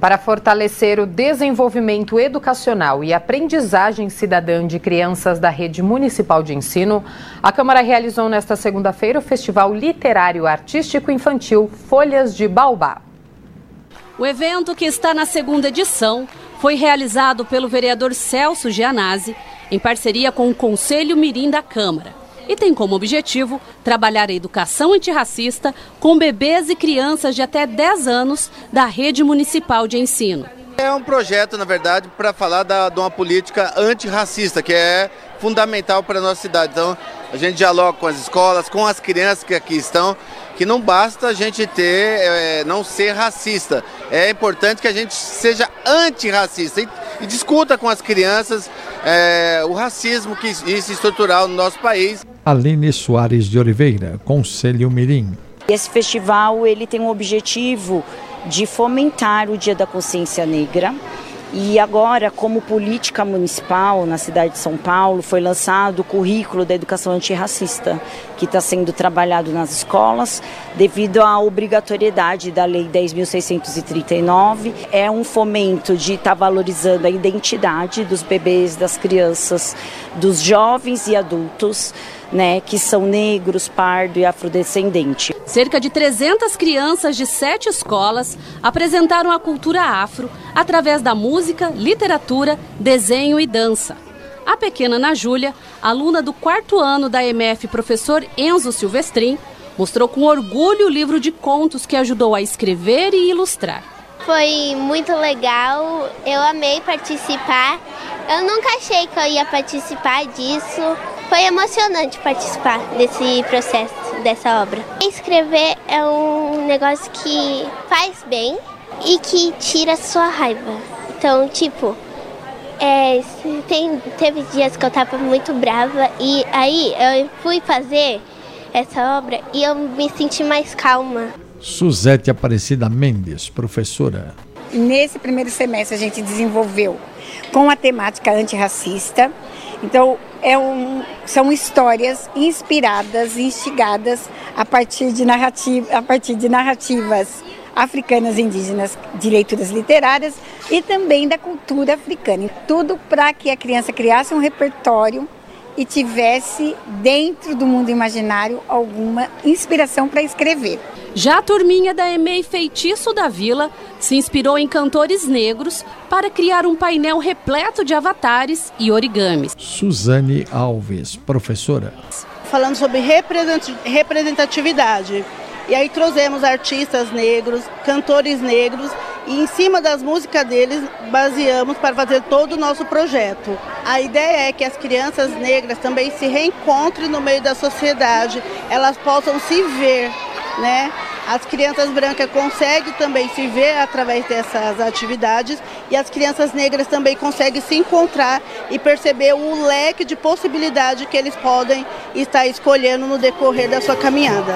Para fortalecer o desenvolvimento educacional e aprendizagem cidadã de crianças da rede municipal de ensino, a Câmara realizou nesta segunda-feira o Festival Literário Artístico Infantil Folhas de Baobá. O evento, que está na segunda edição, foi realizado pelo vereador Celso Gianazzi, em parceria com o Conselho Mirim da Câmara e tem como objetivo trabalhar a educação antirracista com bebês e crianças de até 10 anos da rede municipal de ensino. É um projeto, na verdade, para falar da, de uma política antirracista, que é fundamental para a nossa cidade. Então, a gente dialoga com as escolas, com as crianças que aqui estão, que não basta a gente ter, é, não ser racista. É importante que a gente seja antirracista e, e discuta com as crianças é, o racismo que existe estrutural no nosso país. Aline Soares de Oliveira, Conselho Mirim. Esse festival ele tem um objetivo de fomentar o Dia da Consciência Negra, e agora, como política municipal na cidade de São Paulo, foi lançado o currículo da educação antirracista, que está sendo trabalhado nas escolas devido à obrigatoriedade da Lei 10.639. É um fomento de estar tá valorizando a identidade dos bebês, das crianças, dos jovens e adultos né, que são negros, pardo e afrodescendente. Cerca de 300 crianças de sete escolas apresentaram a cultura afro através da música, literatura, desenho e dança. A pequena Ana Júlia, aluna do quarto ano da MF Professor Enzo Silvestrin, mostrou com orgulho o livro de contos que ajudou a escrever e ilustrar. Foi muito legal, eu amei participar. Eu nunca achei que eu ia participar disso. Foi emocionante participar desse processo, dessa obra. Escrever é um negócio que faz bem e que tira sua raiva. Então, tipo, é, tem, teve dias que eu tava muito brava e aí eu fui fazer essa obra e eu me senti mais calma. Suzete Aparecida Mendes, professora. Nesse primeiro semestre a gente desenvolveu com a temática antirracista. Então, é um, são histórias inspiradas, instigadas a partir de, narrativa, a partir de narrativas africanas indígenas de leituras literárias e também da cultura africana. Tudo para que a criança criasse um repertório e tivesse dentro do mundo imaginário alguma inspiração para escrever. Já a turminha da EMEI Feitiço da Vila se inspirou em cantores negros para criar um painel repleto de avatares e origamis. Suzane Alves, professora. Falando sobre representatividade. E aí trouxemos artistas negros, cantores negros e em cima das músicas deles baseamos para fazer todo o nosso projeto. A ideia é que as crianças negras também se reencontrem no meio da sociedade, elas possam se ver, né? As crianças brancas conseguem também se ver através dessas atividades e as crianças negras também conseguem se encontrar e perceber o leque de possibilidade que eles podem estar escolhendo no decorrer da sua caminhada.